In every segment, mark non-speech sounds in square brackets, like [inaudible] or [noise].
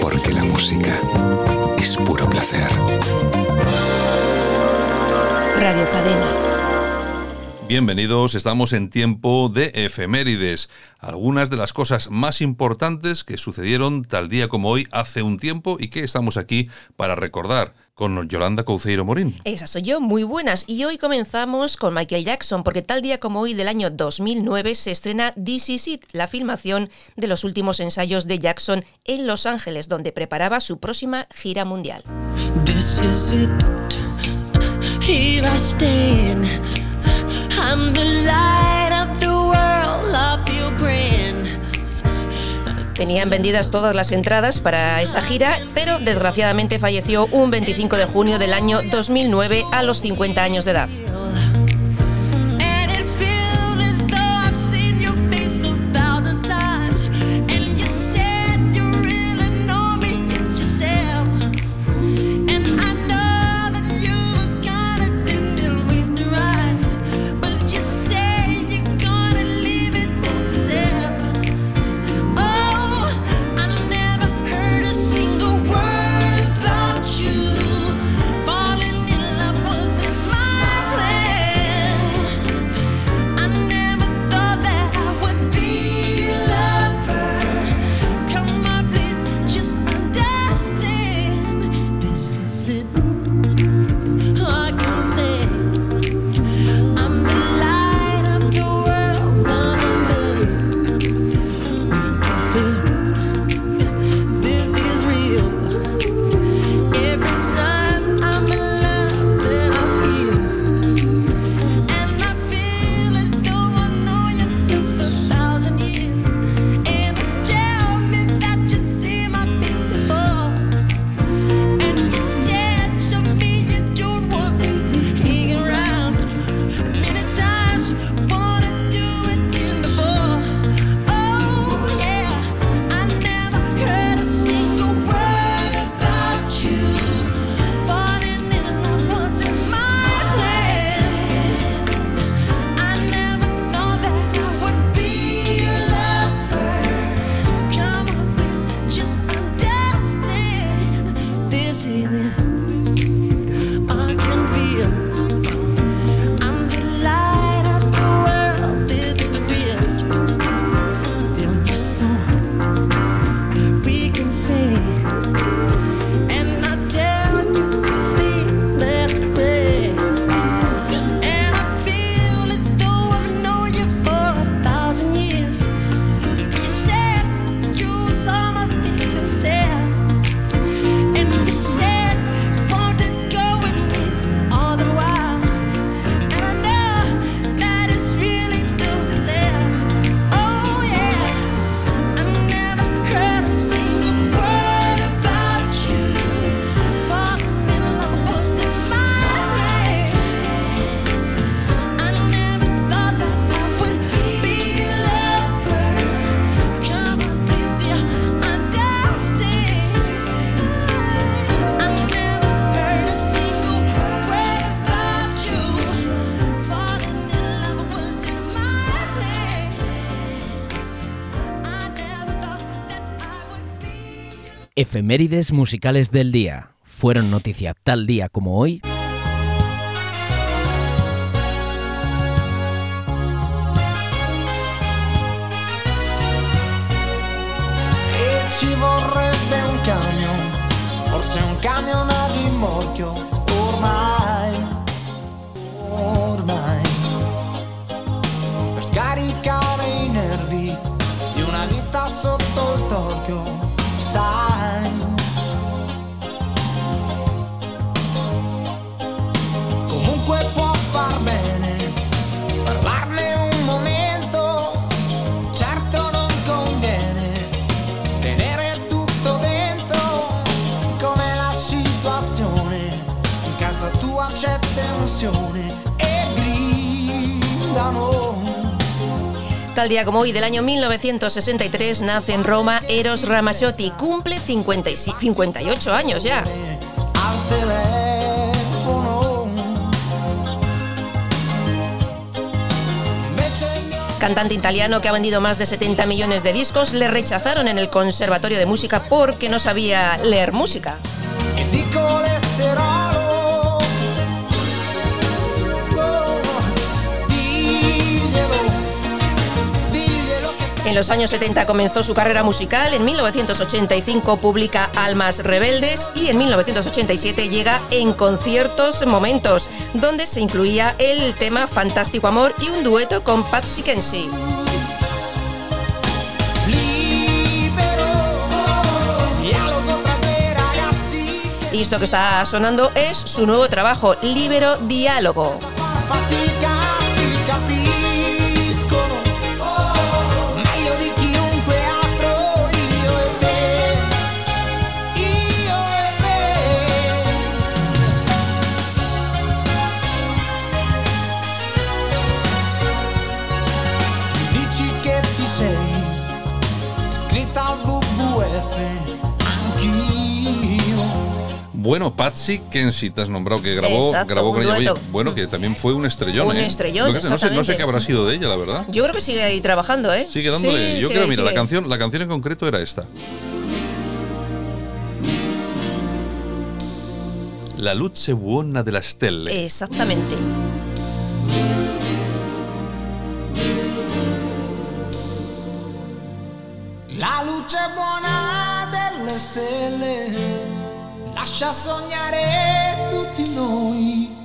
Porque la música es puro placer. Radio Cadena. Bienvenidos, estamos en tiempo de efemérides, algunas de las cosas más importantes que sucedieron tal día como hoy hace un tiempo y que estamos aquí para recordar con Yolanda Couceiro Morín. Esa soy yo, muy buenas. Y hoy comenzamos con Michael Jackson, porque tal día como hoy del año 2009 se estrena This Is It, la filmación de los últimos ensayos de Jackson en Los Ángeles, donde preparaba su próxima gira mundial. This is it. Here I stand. I'm the light Tenían vendidas todas las entradas para esa gira, pero desgraciadamente falleció un 25 de junio del año 2009 a los 50 años de edad. Efemérides musicales del día. Fueron noticia tal día como hoy. Tal día como hoy del año 1963 nace en Roma Eros Ramazzotti, cumple 58 años ya. cantante italiano que ha vendido más de 70 millones de discos, le rechazaron en el Conservatorio de Música porque no sabía leer música. En los años 70 comenzó su carrera musical, en 1985 publica Almas Rebeldes y en 1987 llega En Conciertos Momentos, donde se incluía el tema Fantástico Amor y un dueto con Patsy Kenzie. Y esto que está sonando es su nuovo trabajo, Libero Diálogo. Bueno, Patsy Kenzie, te has nombrado que grabó, Exacto, grabó un con ella. Oye, dueto. bueno, que también fue un estrellón. Un ¿eh? estrellón, no, sé, no sé exactamente. qué habrá sido de ella, la verdad. Yo creo que sigue ahí trabajando, ¿eh? Sigue dándole. Sí, Yo sigue, creo, mira, la canción, la canción en concreto era esta. La luce buona della stelle. Exactamente. La luce buona delle stelle lascia sognare tutti noi.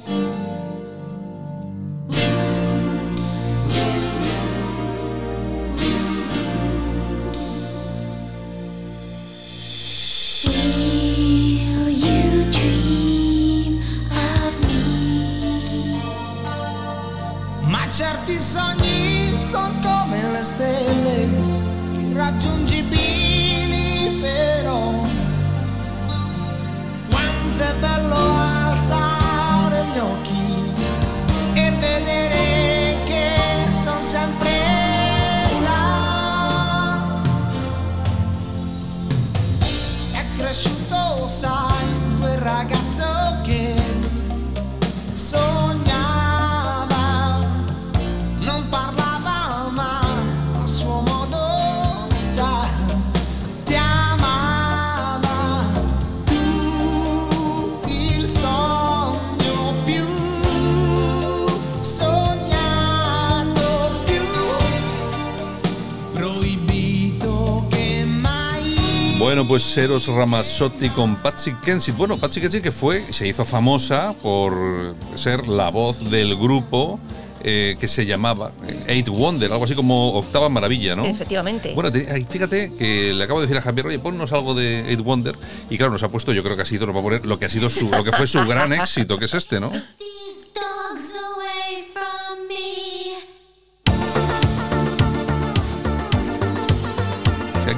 Bueno, pues Eros Ramazzotti con Patsy Kensit. Bueno, Patsy Kensit que fue, se hizo famosa por ser la voz del grupo eh, que se llamaba eh, Eight Wonder, algo así como Octava Maravilla, ¿no? Efectivamente. Bueno, te- fíjate que le acabo de decir a Javier, oye, ponnos algo de Eight Wonder. Y claro, nos ha puesto, yo creo que ha sido, nos va a poner lo que ha sido su, lo que fue su gran [laughs] éxito, que es este, ¿no?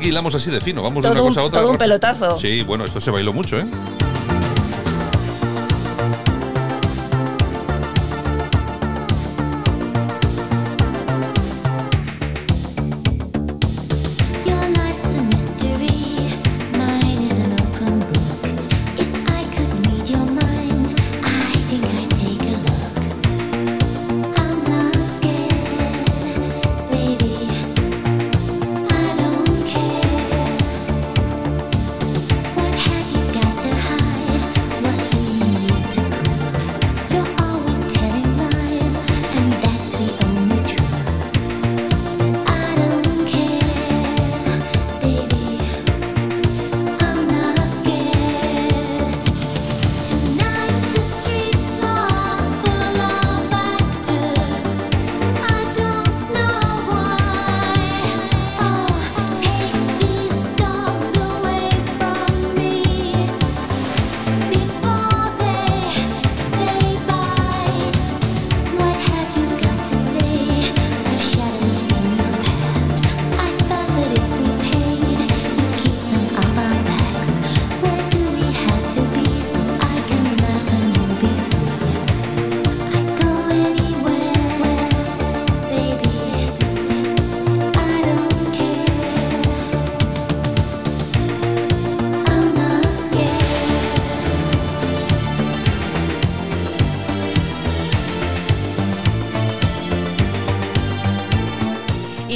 Aquí hilamos así de fino, vamos de Todo una un- cosa a otra. todo un pelotazo. Sí, bueno, esto se bailó mucho, ¿eh?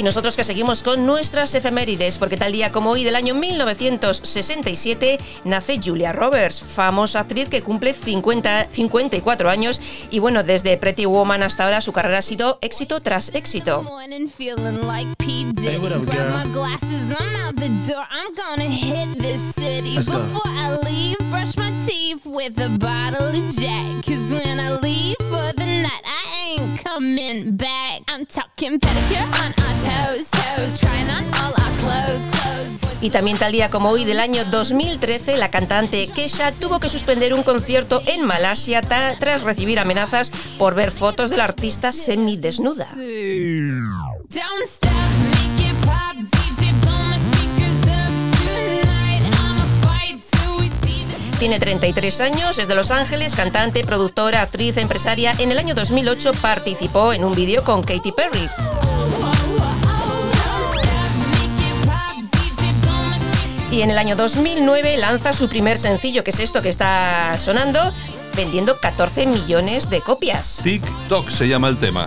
Nosotros que seguimos con nuestras efemérides, porque tal día como hoy del año 1967 nace Julia Roberts, famosa actriz que cumple 50, 54 años y bueno, desde Pretty Woman hasta ahora su carrera ha sido éxito tras éxito. Hey, coming back. I'm talking pedicure on our toes, toes. Trying on all our clothes, clothes. Boys Y también tal día como hoy del año 2013, la cantante Kesha tuvo que suspender un concierto en Malasia tras recibir amenazas por ver fotos del artista semidesnuda. Don't stop, make Tiene 33 años, es de Los Ángeles, cantante, productora, actriz, empresaria. En el año 2008 participó en un vídeo con Katy Perry. Y en el año 2009 lanza su primer sencillo, que es esto que está sonando, vendiendo 14 millones de copias. TikTok se llama el tema.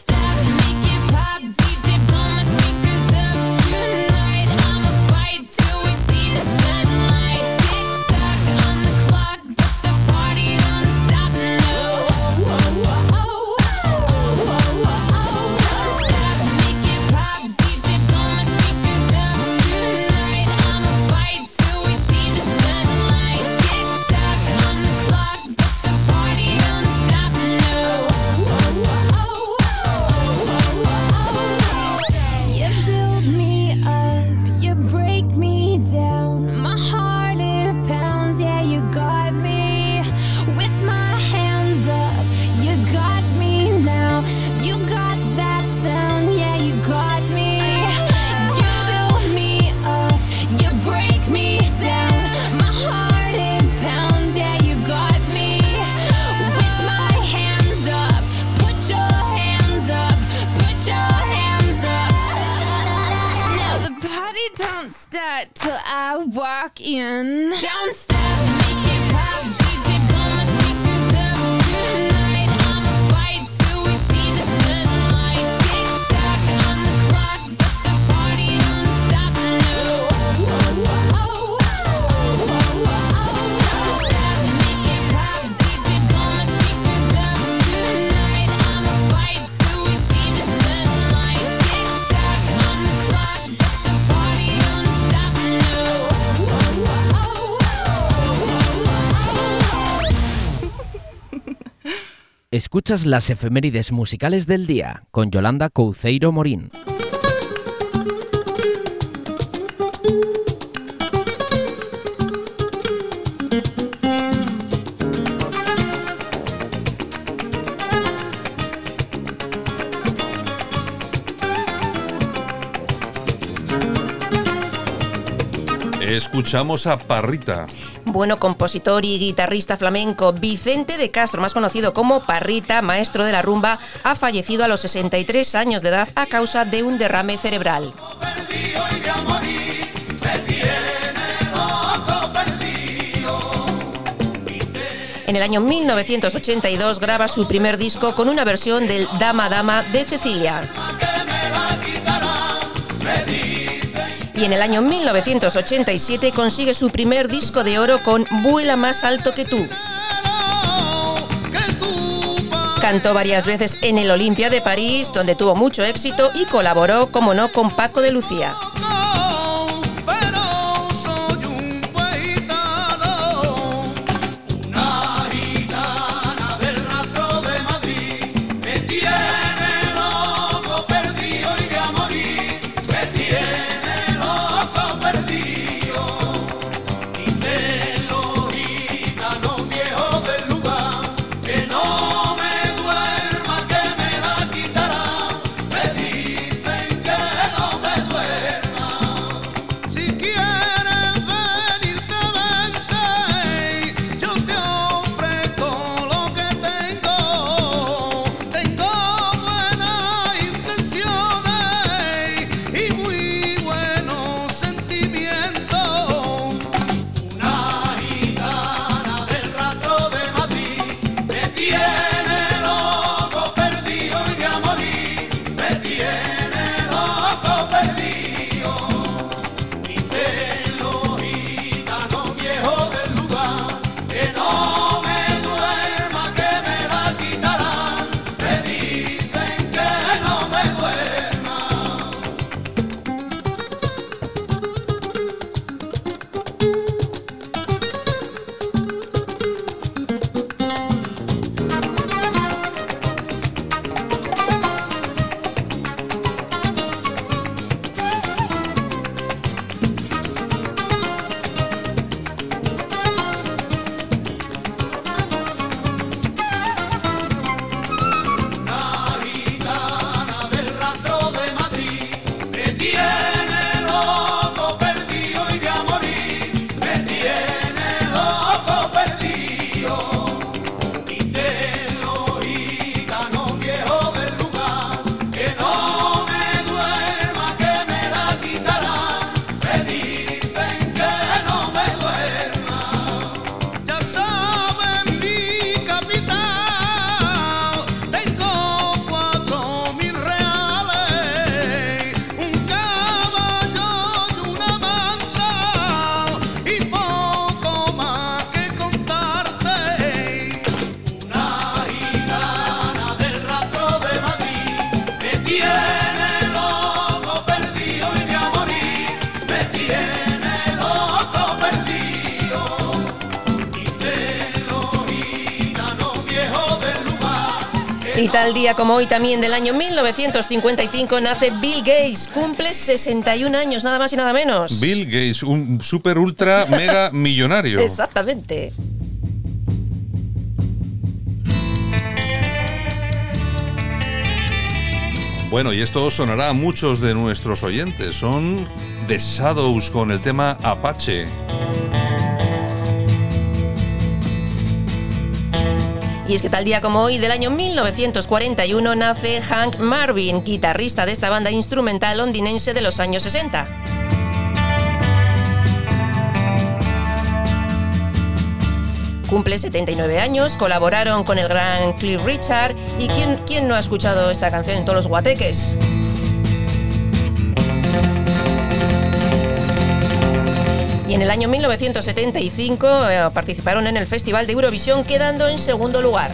Escuchas las efemérides musicales del día con Yolanda Couceiro Morín. Escuchamos a Parrita. Bueno, compositor y guitarrista flamenco Vicente de Castro, más conocido como Parrita, maestro de la rumba, ha fallecido a los 63 años de edad a causa de un derrame cerebral. En el año 1982 graba su primer disco con una versión del Dama Dama de Cecilia. Y en el año 1987 consigue su primer disco de oro con Vuela más alto que tú. Cantó varias veces en el Olimpia de París, donde tuvo mucho éxito y colaboró, como no, con Paco de Lucía. Y tal día como hoy también del año 1955 nace Bill Gates, cumple 61 años, nada más y nada menos. Bill Gates, un super ultra mega [laughs] millonario. Exactamente. Bueno, y esto sonará a muchos de nuestros oyentes. Son The Shadows con el tema Apache. Y es que tal día como hoy del año 1941 nace Hank Marvin, guitarrista de esta banda instrumental londinense de los años 60. Cumple 79 años, colaboraron con el gran Cliff Richard y ¿quién, no ha escuchado esta canción en todos los guateques? Y en el año 1975 eh, participaron en el Festival de Eurovisión quedando en segundo lugar.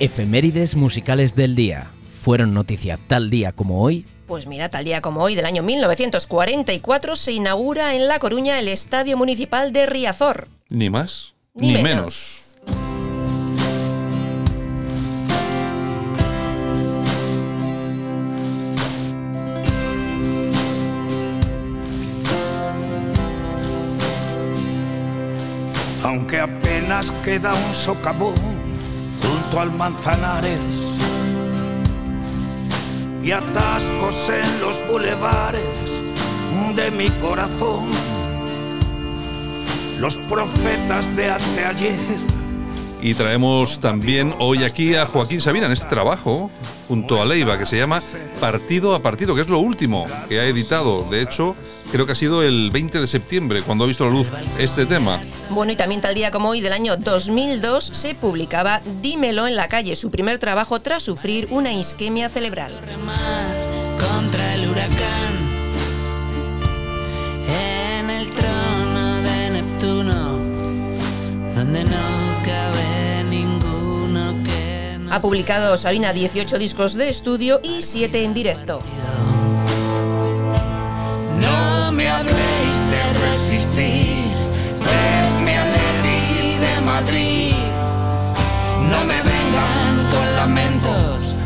Efemérides musicales del día. Fueron noticia tal día como hoy. Pues mira, tal día como hoy del año 1944 se inaugura en La Coruña el Estadio Municipal de Riazor. Ni más Ni ni, menos. menos. aunque apenas queda un socavón al Manzanares y atascos en los bulevares de mi corazón. Los profetas de anteayer Y traemos también hoy aquí a Joaquín Sabina en este trabajo, junto a Leiva, que se llama Partido a Partido, que es lo último que ha editado. De hecho, creo que ha sido el 20 de septiembre cuando ha visto la luz este tema. Bueno, y también tal día como hoy del año 2002 se publicaba Dímelo en la calle, su primer trabajo tras sufrir una isquemia cerebral. contra el huracán en el trono de Neptuno donde no Ha publicado Sabina 18 discos de estudio y 7 en directo. No me habléis de resistir, es mi Atleti de Madrid. No me vengan con lamentos,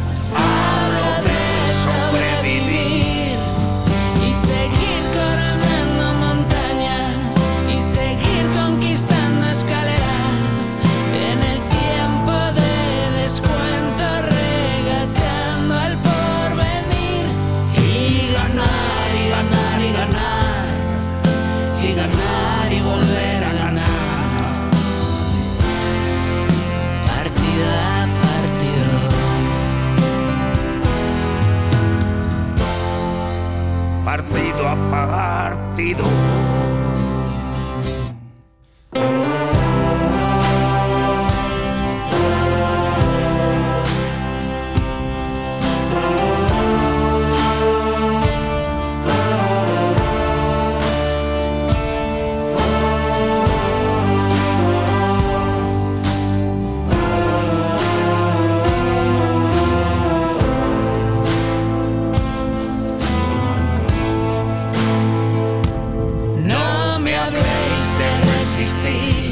existem.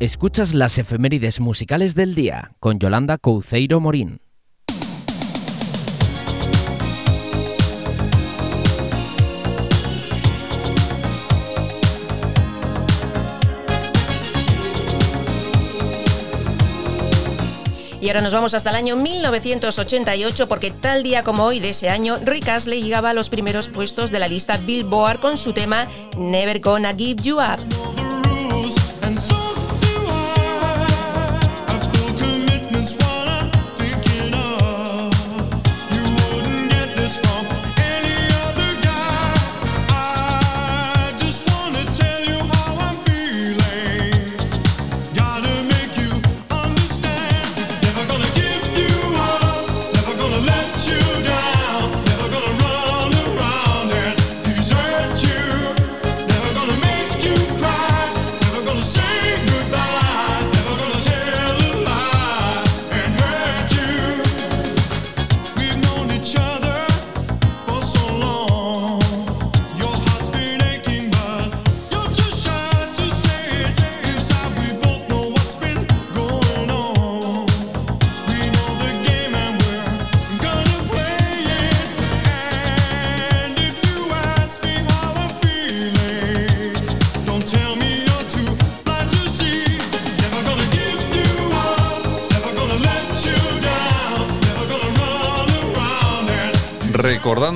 Escuchas las efemérides musicales del día con Yolanda Couceiro Morín. Y ahora nos vamos hasta el año 1988 porque tal día como hoy de ese año, Rick Astley llegaba a los primeros puestos de la lista Billboard con su tema Never Gonna Give You Up.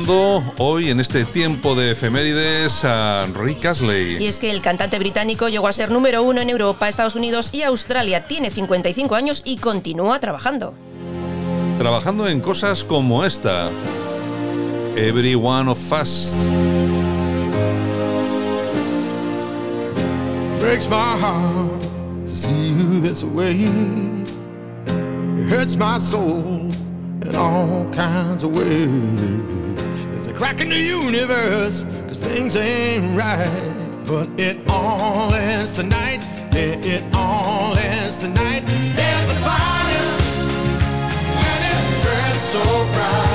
Recordando hoy en este tiempo de efemérides a Rick Y Astley. es que el cantante británico llegó a ser número uno en Europa, Estados Unidos y Australia. Tiene 55 años y continúa trabajando. Trabajando en cosas como esta. Every one of us. breaks my heart to see you this way. It hurts my soul in all kinds of ways. A crack in the universe, cause things ain't right. But it all ends tonight. Yeah, it all ends tonight. There's a fire, and it burns so bright.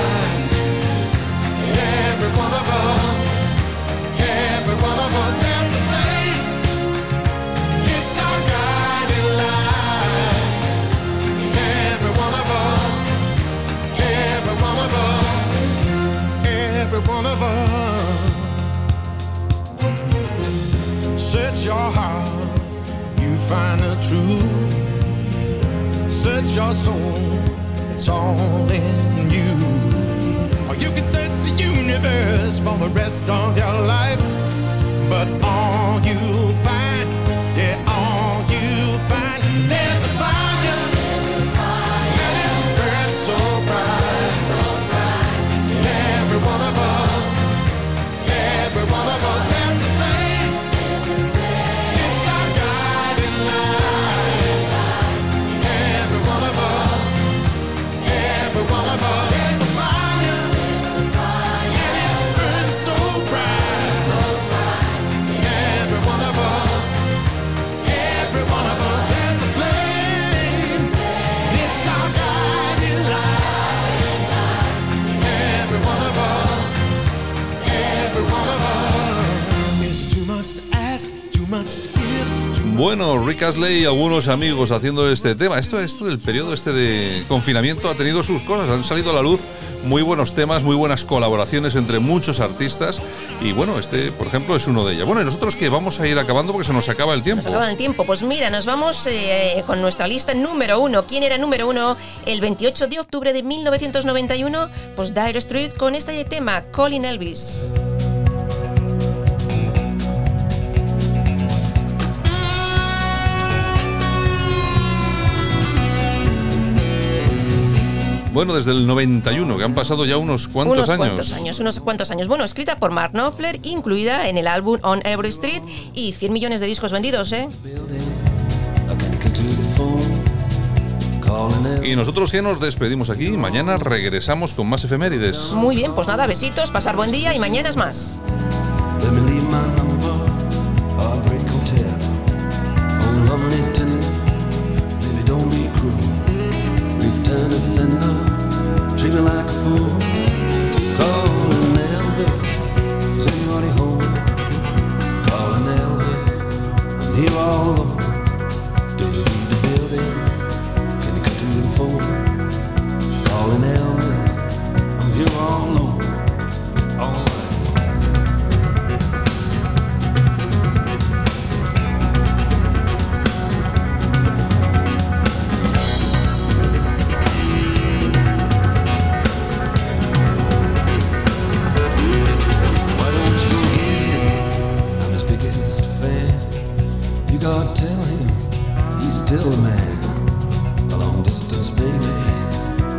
Every one of us. Search your heart, you find the truth. Search your soul, it's all in you. Or you can search the universe for the rest of your life. But all you'll find, Bueno, Rick Astley y algunos amigos haciendo este tema. Esto, esto del periodo este de confinamiento ha tenido sus cosas. Han salido a la luz muy buenos temas, muy buenas colaboraciones entre muchos artistas. Y bueno, este, por ejemplo, es uno de ellos. Bueno, y nosotros que vamos a ir acabando porque se nos acaba el tiempo. Se acaba el tiempo. Pues mira, nos vamos eh, con nuestra lista número uno. ¿Quién era número uno el 28 de octubre de 1991? Pues Dire Street con este tema, Colin Elvis. Bueno, desde el 91, que han pasado ya unos cuantos unos años. cuantos años, unos cuantos años. Bueno, escrita por Mark Knopfler, incluida en el álbum On Every Street y 100 millones de discos vendidos, ¿eh? Y nosotros ya nos despedimos aquí. Mañana regresamos con más efemérides. Muy bien, pues nada, besitos, pasar buen día y mañana es más. Oh, lovely tender, baby, don't be cruel. Return to sender, me like a fool. Calling Elvis, is anybody home? Calling Elvis, I'm here all alone. lonely a long distance baby,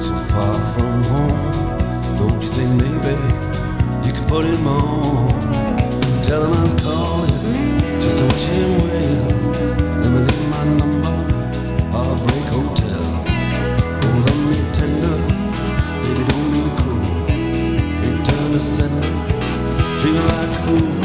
so far from home. Don't you think maybe you put him on? Tell him I was calling just to wish him well. Let me leave my number, Heartbreak Hotel. Me tender, baby don't be cruel. To like a fool.